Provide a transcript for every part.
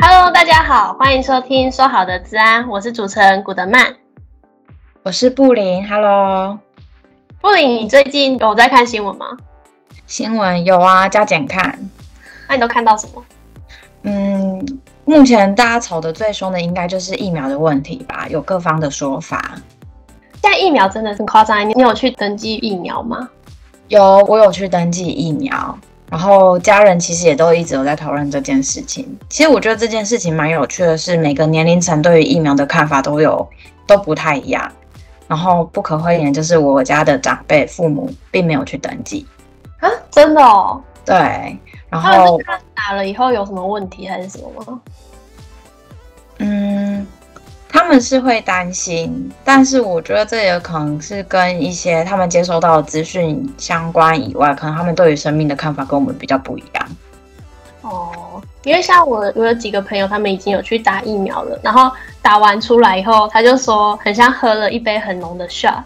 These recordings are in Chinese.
Hello，大家好，欢迎收听说好的治安，我是主持人古德曼，我是布林。Hello，布林，你最近有在看新闻吗？新闻有啊，加减看。那你都看到什么？嗯，目前大家吵得最凶的应该就是疫苗的问题吧，有各方的说法。现在疫苗真的很夸张，你你有去登记疫苗吗？有，我有去登记疫苗。然后家人其实也都一直有在讨论这件事情。其实我觉得这件事情蛮有趣的是，每个年龄层对于疫苗的看法都有都不太一样。然后不可讳言，就是我家的长辈父母并没有去登记啊，真的哦。对，然后他打了以后有什么问题还是什么吗？嗯。他们是会担心，但是我觉得这也可能是跟一些他们接收到的资讯相关以外，可能他们对于生命的看法跟我们比较不一样。哦，因为像我，我有几个朋友，他们已经有去打疫苗了，然后打完出来以后，他就说很像喝了一杯很浓的 shot，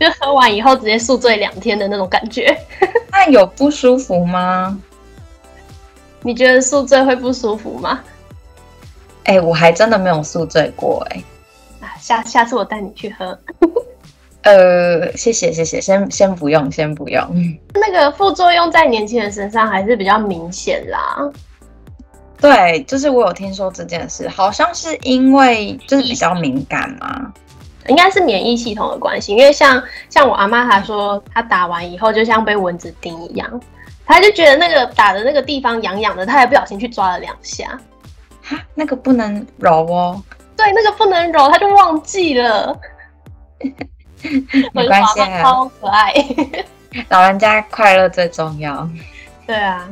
就喝完以后直接宿醉两天的那种感觉。那有不舒服吗？你觉得宿醉会不舒服吗？哎、欸，我还真的没有宿醉过哎、欸。啊，下下次我带你去喝。呃，谢谢谢谢，先先不用，先不用。那个副作用在年轻人身上还是比较明显啦。对，就是我有听说这件事，好像是因为就是比较敏感嘛，应该是免疫系统的关系。因为像像我阿妈她说，她打完以后就像被蚊子叮一样，她就觉得那个打的那个地方痒痒的，她还不小心去抓了两下。那个不能揉哦。对，那个不能揉，他就忘记了。没关系啊，超可爱。老人家快乐最重要。对啊，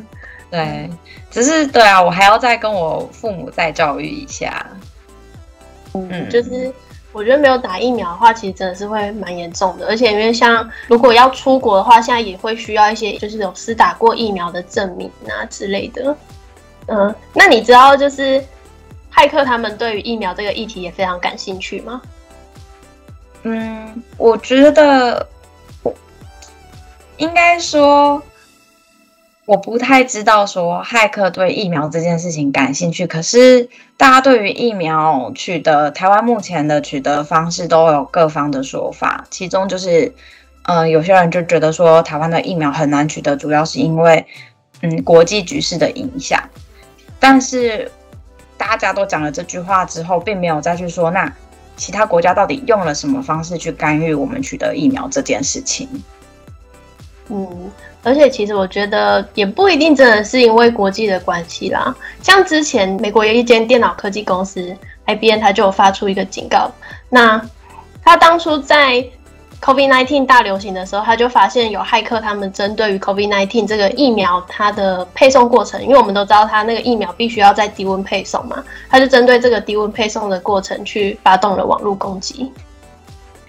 对，只是对啊，我还要再跟我父母再教育一下。嗯，就是我觉得没有打疫苗的话，其实真的是会蛮严重的。而且因为像如果要出国的话，现在也会需要一些就是有施打过疫苗的证明啊之类的。嗯，那你知道就是骇客他们对于疫苗这个议题也非常感兴趣吗？嗯，我觉得应该说我不太知道说骇客对疫苗这件事情感兴趣，可是大家对于疫苗取得，台湾目前的取得方式都有各方的说法，其中就是嗯，有些人就觉得说台湾的疫苗很难取得，主要是因为嗯国际局势的影响。但是大家都讲了这句话之后，并没有再去说，那其他国家到底用了什么方式去干预我们取得疫苗这件事情？嗯，而且其实我觉得也不一定真的是因为国际的关系啦。像之前美国有一间电脑科技公司 IBM，它就发出一个警告，那他当初在 COVID-19 大流行的时候，他就发现有骇客，他们针对于 COVID-19 这个疫苗它的配送过程，因为我们都知道它那个疫苗必须要在低温配送嘛，他就针对这个低温配送的过程去发动了网络攻击。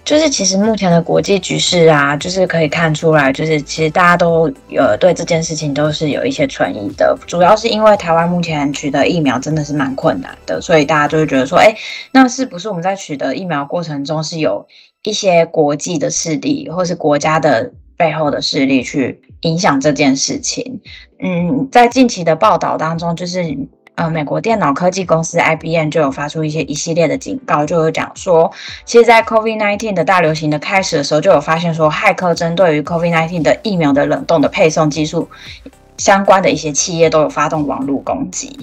就是其实目前的国际局势啊，就是可以看出来，就是其实大家都有对这件事情都是有一些存疑的，主要是因为台湾目前取得疫苗真的是蛮困难的，所以大家就会觉得说，哎，那是不是我们在取得疫苗过程中是有一些国际的势力，或是国家的背后的势力去影响这件事情。嗯，在近期的报道当中，就是呃，美国电脑科技公司 IBM 就有发出一些一系列的警告，就有讲说，其实，在 COVID-19 的大流行的开始的时候，就有发现说，骇客针对于 COVID-19 的疫苗的冷冻的配送技术相关的一些企业都有发动网络攻击。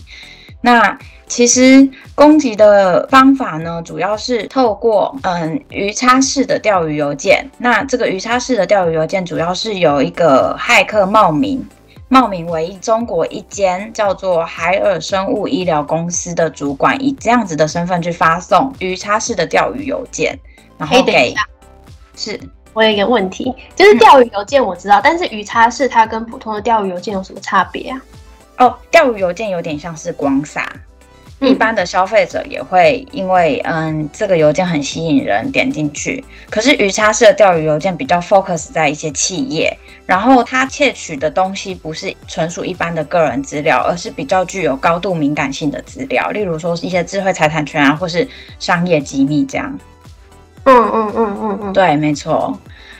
那其实攻击的方法呢，主要是透过嗯鱼叉式的钓鱼邮件。那这个鱼叉式的钓鱼邮件，主要是由一个骇客冒名，冒名为中国一间叫做海尔生物医疗公司的主管，以这样子的身份去发送鱼叉式的钓鱼邮件，然后给。是，我有一个问题，就是钓鱼邮件我知道，嗯、但是鱼叉式它跟普通的钓鱼邮件有什么差别啊？哦，钓鱼邮件有点像是广撒。一般的消费者也会因为嗯这个邮件很吸引人点进去，可是鱼叉式的钓鱼邮件比较 focus 在一些企业，然后它窃取的东西不是纯属一般的个人资料，而是比较具有高度敏感性的资料，例如说一些智慧财产权啊，或是商业机密这样。嗯嗯嗯嗯嗯，对，没错。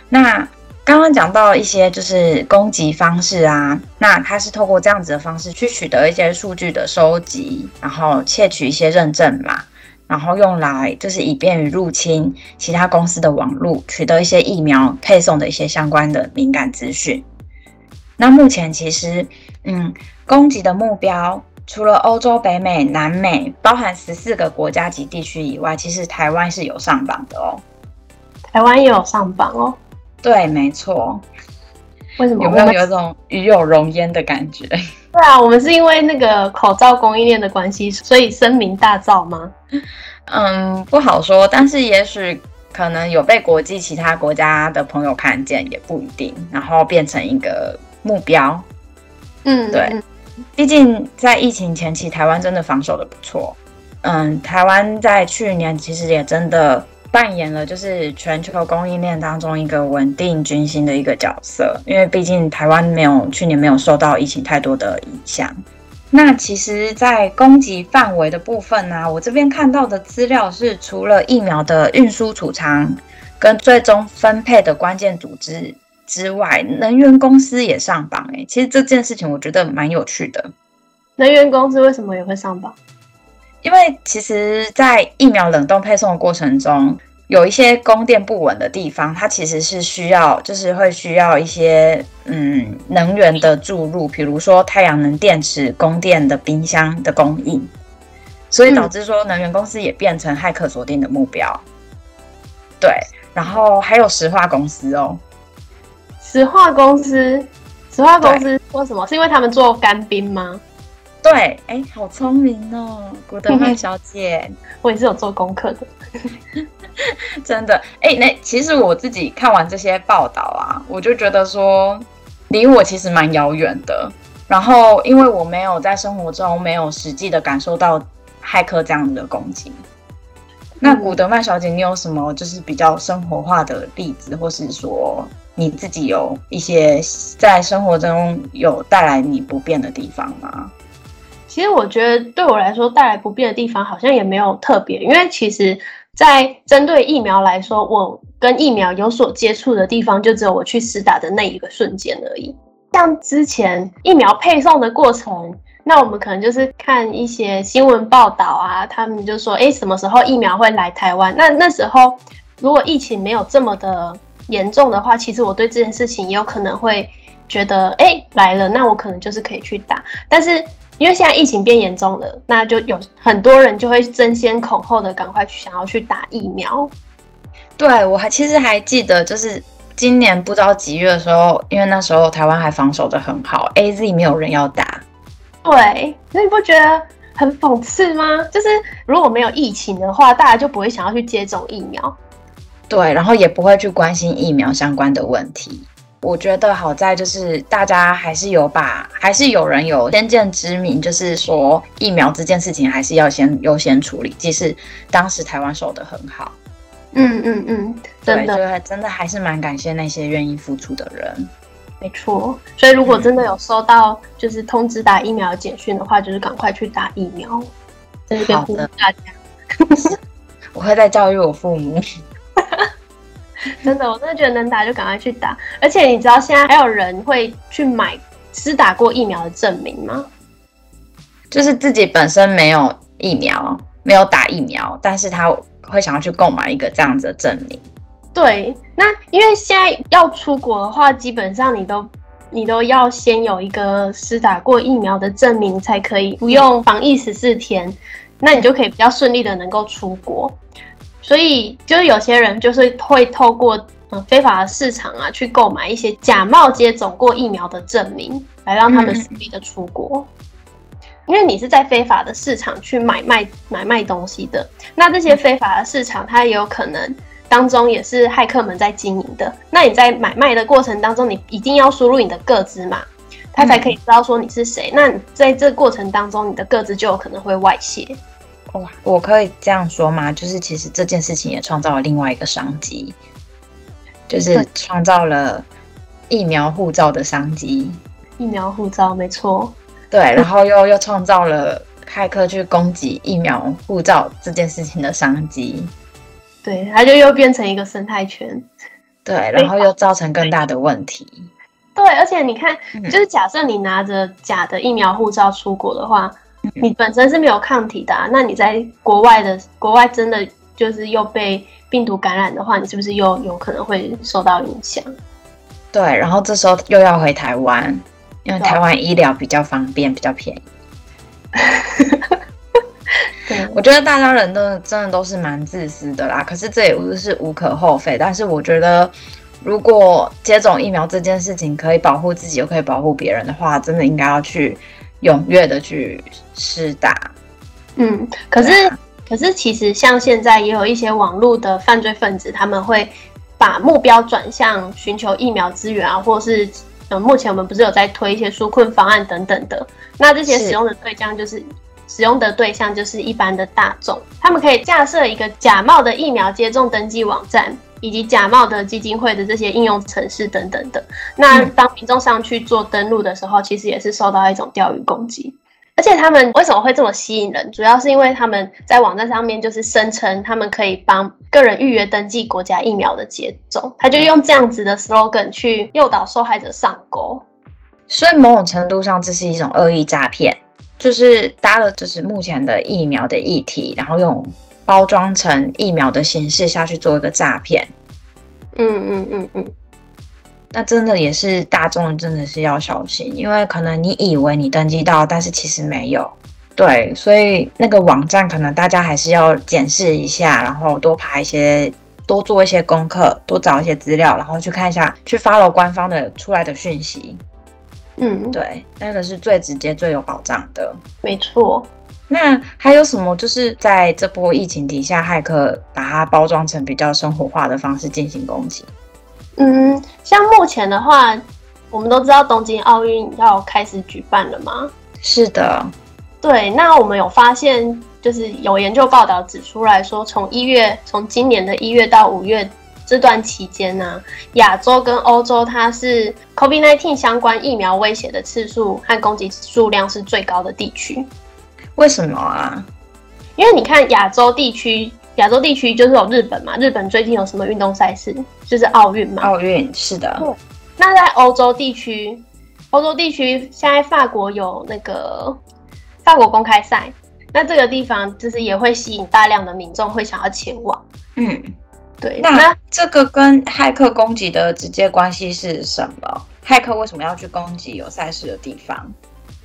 那。刚刚讲到一些就是攻击方式啊，那它是透过这样子的方式去取得一些数据的收集，然后窃取一些认证码，然后用来就是以便于入侵其他公司的网络，取得一些疫苗配送的一些相关的敏感资讯。那目前其实，嗯，攻击的目标。除了欧洲、北美、南美，包含十四个国家及地区以外，其实台湾是有上榜的哦。台湾也有上榜哦。对，没错。为什么？有没有有一种与有荣焉的感觉？对啊，我们是因为那个口罩供应链的关系，所以声名大噪吗？嗯，不好说，但是也许可能有被国际其他国家的朋友看见，也不一定，然后变成一个目标。嗯，对。毕竟在疫情前期，台湾真的防守的不错。嗯，台湾在去年其实也真的扮演了就是全球供应链当中一个稳定军心的一个角色。因为毕竟台湾没有去年没有受到疫情太多的影响。那其实，在攻击范围的部分呢、我这边看到的资料是，除了疫苗的运输、储藏跟最终分配的关键组织。之外，能源公司也上榜哎，其实这件事情我觉得蛮有趣的。能源公司为什么也会上榜？因为其实，在疫苗冷冻配送的过程中，有一些供电不稳的地方，它其实是需要，就是会需要一些嗯能源的注入，比如说太阳能电池供电的冰箱的供应，所以导致说能源公司也变成骇客锁定的目标。对，然后还有石化公司哦。石化公司，石化公司为什么？是因为他们做干冰吗？对，哎、欸，好聪明哦，古德曼小姐，我也是有做功课的，真的。哎、欸，那其实我自己看完这些报道啊，我就觉得说，离我其实蛮遥远的。然后，因为我没有在生活中没有实际的感受到骇客这样的攻击。那古德曼小姐，你有什么就是比较生活化的例子，或是说？你自己有一些在生活中有带来你不便的地方吗？其实我觉得对我来说带来不便的地方好像也没有特别，因为其实，在针对疫苗来说，我跟疫苗有所接触的地方就只有我去施打的那一个瞬间而已。像之前疫苗配送的过程，那我们可能就是看一些新闻报道啊，他们就说，诶，什么时候疫苗会来台湾？那那时候如果疫情没有这么的。严重的话，其实我对这件事情也有可能会觉得，哎、来了，那我可能就是可以去打。但是因为现在疫情变严重了，那就有很多人就会争先恐后的赶快去想要去打疫苗。对，我还其实还记得，就是今年不知道几月的时候，因为那时候台湾还防守的很好，AZ 没有人要打。对，那你不觉得很讽刺吗？就是如果没有疫情的话，大家就不会想要去接种疫苗。对，然后也不会去关心疫苗相关的问题。我觉得好在就是大家还是有把，还是有人有先见之明，就是说疫苗这件事情还是要先优先处理。即使当时台湾守得很好，嗯嗯嗯，真的，对，真的还是蛮感谢那些愿意付出的人。没错，所以如果真的有收到就是通知打疫苗的简讯的话，就是赶快去打疫苗。真的呼吁大家，我会再教育我父母。真的，我真的觉得能打就赶快去打。而且你知道现在还有人会去买施打过疫苗的证明吗？就是自己本身没有疫苗，没有打疫苗，但是他会想要去购买一个这样子的证明。对，那因为现在要出国的话，基本上你都你都要先有一个施打过疫苗的证明，才可以不用防疫十四天，那你就可以比较顺利的能够出国。所以，就是有些人就是会透过嗯非法的市场啊，去购买一些假冒接种过疫苗的证明，来让他们顺利的出国。因为你是在非法的市场去买卖买卖东西的，那这些非法的市场，它也有可能当中也是骇客们在经营的。那你在买卖的过程当中，你一定要输入你的个资嘛，他才可以知道说你是谁。那在这过程当中，你的个资就有可能会外泄。哇，我可以这样说吗？就是其实这件事情也创造了另外一个商机，就是创造了疫苗护照的商机。疫苗护照，没错。对，然后又又创造了骇客去攻击疫苗护照这件事情的商机。对，它就又变成一个生态圈。对，然后又造成更大的问题。对，而且你看，就是假设你拿着假的疫苗护照出国的话，嗯、你本身是没有抗体的、啊，那你在国外的国外真的就是又被病毒感染的话，你是不是又有可能会受到影响？对，然后这时候又要回台湾，因为台湾医疗比较方便，比较便宜。对，我觉得大家人都真的都是蛮自私的啦，可是这也不是无可厚非，但是我觉得。如果接种疫苗这件事情可以保护自己又可以保护别人的话，真的应该要去踊跃的去施打。嗯，可是、啊、可是其实像现在也有一些网络的犯罪分子，他们会把目标转向寻求疫苗资源啊，或是嗯，目前我们不是有在推一些纾困方案等等的，那这些使用的对象就是，是使用的对象就是一般的大众，他们可以架设一个假冒的疫苗接种登记网站。以及假冒的基金会的这些应用程式等等的，那当民众上去做登录的时候，其实也是受到一种钓鱼攻击。而且他们为什么会这么吸引人？主要是因为他们在网站上面就是声称他们可以帮个人预约登记国家疫苗的接种，他就用这样子的 slogan 去诱导受害者上钩。所以某种程度上，这是一种恶意诈骗，就是搭了就是目前的疫苗的议题，然后用。包装成疫苗的形式下去做一个诈骗，嗯嗯嗯嗯，那真的也是大众真的是要小心，因为可能你以为你登记到，但是其实没有，对，所以那个网站可能大家还是要检视一下，然后多爬一些，多做一些功课，多找一些资料，然后去看一下，去 follow 官方的出来的讯息，嗯，对，那个是最直接、最有保障的，没错。那还有什么？就是在这波疫情底下，骇客把它包装成比较生活化的方式进行攻击。嗯，像目前的话，我们都知道东京奥运要开始举办了吗？是的，对。那我们有发现，就是有研究报道指出来说，从一月，从今年的一月到五月这段期间呢、啊，亚洲跟欧洲它是 COVID-19 相关疫苗威胁的次数和攻击数量是最高的地区。为什么啊？因为你看亚洲地区，亚洲地区就是有日本嘛。日本最近有什么运动赛事？就是奥运嘛。奥运是的。那在欧洲地区，欧洲地区现在法国有那个法国公开赛，那这个地方就是也会吸引大量的民众会想要前往。嗯，对。那，那这个跟骇客攻击的直接关系是什么？骇客为什么要去攻击有赛事的地方？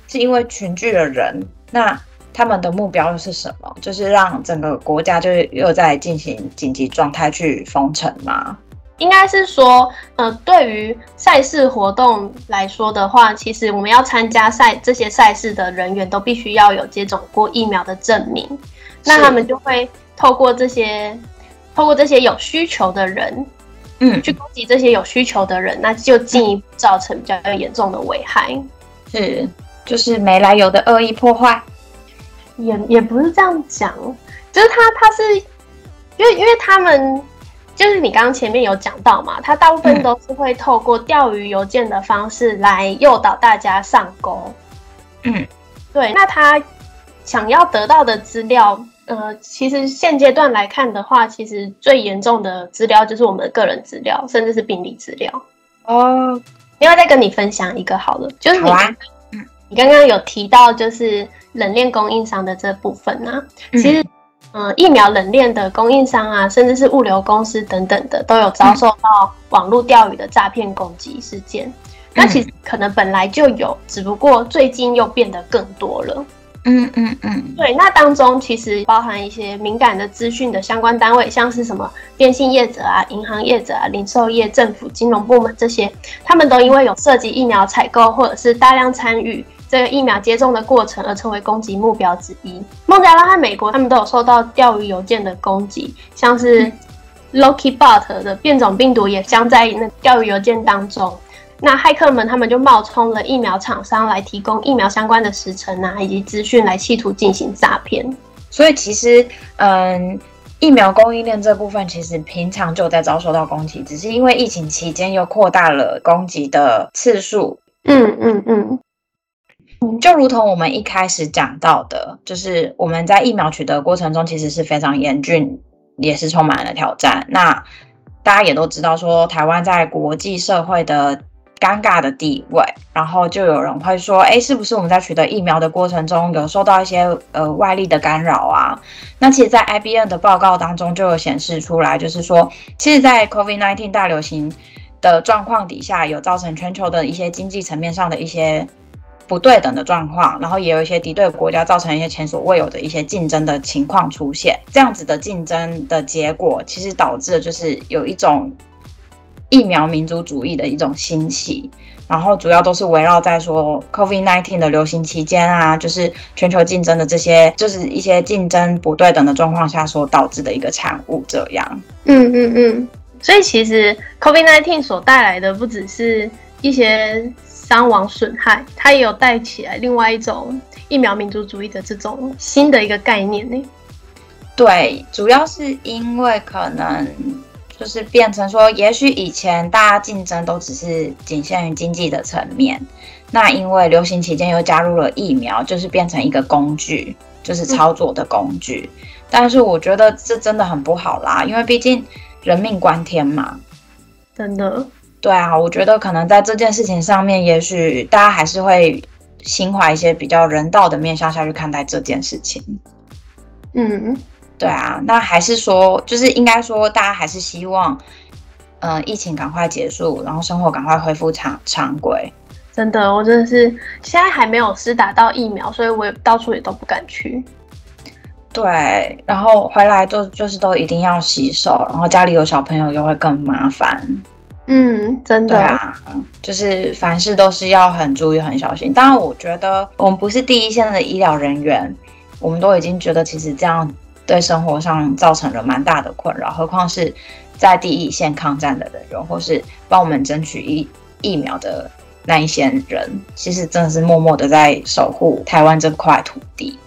是因为群聚的人？那他们的目标是什么？就是让整个国家就是又在进行紧急状态去封城吗？应该是说，呃，对于赛事活动来说的话，其实我们要参加赛这些赛事的人员都必须要有接种过疫苗的证明。那他们就会透过这些，透过这些有需求的人，嗯，去攻击这些有需求的人，那就进一步造成比较严重的危害。是，就是没来由的恶意破坏。也也不是这样讲，就是他他是，因为因为他们就是你刚刚前面有讲到嘛，他大部分都是会透过钓鱼邮件的方式来诱导大家上钩。嗯，对，那他想要得到的资料，呃，其实现阶段来看的话，其实最严重的资料就是我们的个人资料，甚至是病历资料。哦，另外再跟你分享一个好了，就是你，啊、你刚刚有提到就是。冷链供应商的这部分呢、啊，其实，嗯、呃，疫苗冷链的供应商啊，甚至是物流公司等等的，都有遭受到网络钓鱼的诈骗攻击事件。嗯、那其实可能本来就有，只不过最近又变得更多了。嗯嗯嗯，对，那当中其实包含一些敏感的资讯的相关单位，像是什么电信业者啊、银行业者啊、零售业、政府、金融部门这些，他们都因为有涉及疫苗采购或者是大量参与。这个疫苗接种的过程而成为攻击目标之一。孟加拉和美国，他们都有受到钓鱼邮件的攻击，像是 Lockbit 的变种病毒也将在那钓鱼邮件当中。那骇客们他们就冒充了疫苗厂商来提供疫苗相关的时程啊，以及资讯来企图进行诈骗。所以其实，嗯，疫苗供应链这部分其实平常就在遭受到攻击，只是因为疫情期间又扩大了攻击的次数。嗯嗯嗯。就如同我们一开始讲到的，就是我们在疫苗取得过程中，其实是非常严峻，也是充满了挑战。那大家也都知道说台湾在国际社会的尴尬的地位，然后就有人会说，哎，是不是我们在取得疫苗的过程中有受到一些呃外力的干扰啊？那其实，在 IBN 的报告当中就有显示出来，就是说，其实，在 COVID-19 大流行的状况底下，有造成全球的一些经济层面上的一些不对等的状况，然后也有一些敌对国家造成一些前所未有的一些竞争的情况出现。这样子的竞争的结果，其实导致的就是有一种疫苗民族主义的一种兴起，然后主要都是围绕在说 COVID-19 的流行期间啊，就是全球竞争的这些，就是一些竞争不对等的状况下所导致的一个产物。这样，嗯嗯嗯。所以其实 COVID-19 所带来的不只是一些伤亡损害，它也有带起来另外一种疫苗民族主义的这种新的一个概念呢。对，主要是因为可能就是变成说，也许以前大家竞争都只是仅限于经济的层面，那因为流行期间又加入了疫苗，就是变成一个工具，就是操作的工具。嗯。但是我觉得这真的很不好啦，因为毕竟。人命关天嘛，真的。对啊，我觉得可能在这件事情上面，也许大家还是会心怀一些比较人道的面向下去看待这件事情。嗯，对啊，那还是说，就是应该说，大家还是希望，疫情赶快结束，然后生活赶快恢复常常规。真的，我真的是现在还没有施打到疫苗，所以我也到处也都不敢去。对，然后回来就就是都一定要洗手，然后家里有小朋友又会更麻烦。嗯，真的。啊，就是凡事都是要很注意、很小心。当然，我觉得我们不是第一线的医疗人员，我们都已经觉得其实这样对生活上造成了蛮大的困扰，何况是在第一线抗战的人员，或是帮我们争取疫疫苗的那一些人，其实真的是默默的在守护台湾这块土地。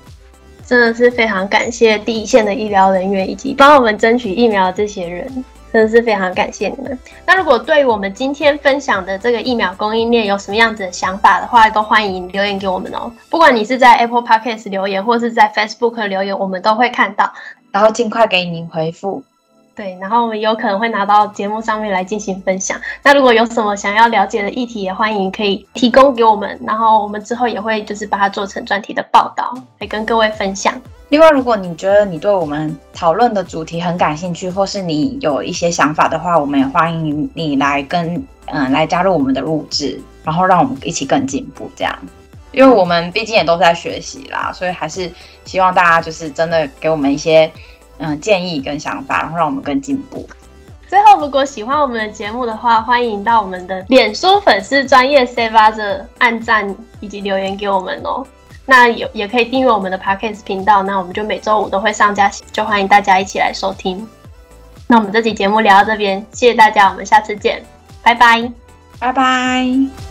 真的是非常感谢第一线的医疗人员以及帮我们争取疫苗的这些人，真的是非常感谢你们。那如果对于我们今天分享的这个疫苗供应链有什么样子的想法的话，都欢迎留言给我们哦。不管你是在 Apple Podcast 留言，或是在 Facebook 留言，我们都会看到，然后尽快给您回复。对，然后我们有可能会拿到节目上面来进行分享。那如果有什么想要了解的议题，也欢迎可以提供给我们，然后我们之后也会就是把它做成专题的报道，来跟各位分享。另外，如果你觉得你对我们讨论的主题很感兴趣，或是你有一些想法的话，我们也欢迎你来跟嗯、来加入我们的录制，然后让我们一起更进步。这样，因为我们毕竟也都在学习啦，所以还是希望大家就是真的给我们一些。嗯，建议跟想法，然后让我们更进步。最后，如果喜欢我们的节目的话，欢迎到我们的脸书粉丝专业 Save Other 按赞以及留言给我们哦。那有也可以订阅我们的 Podcast 频道，那我们就每周五都会上架，就欢迎大家一起来收听。那我们这期节目聊到这边，谢谢大家，我们下次见，拜拜，拜拜。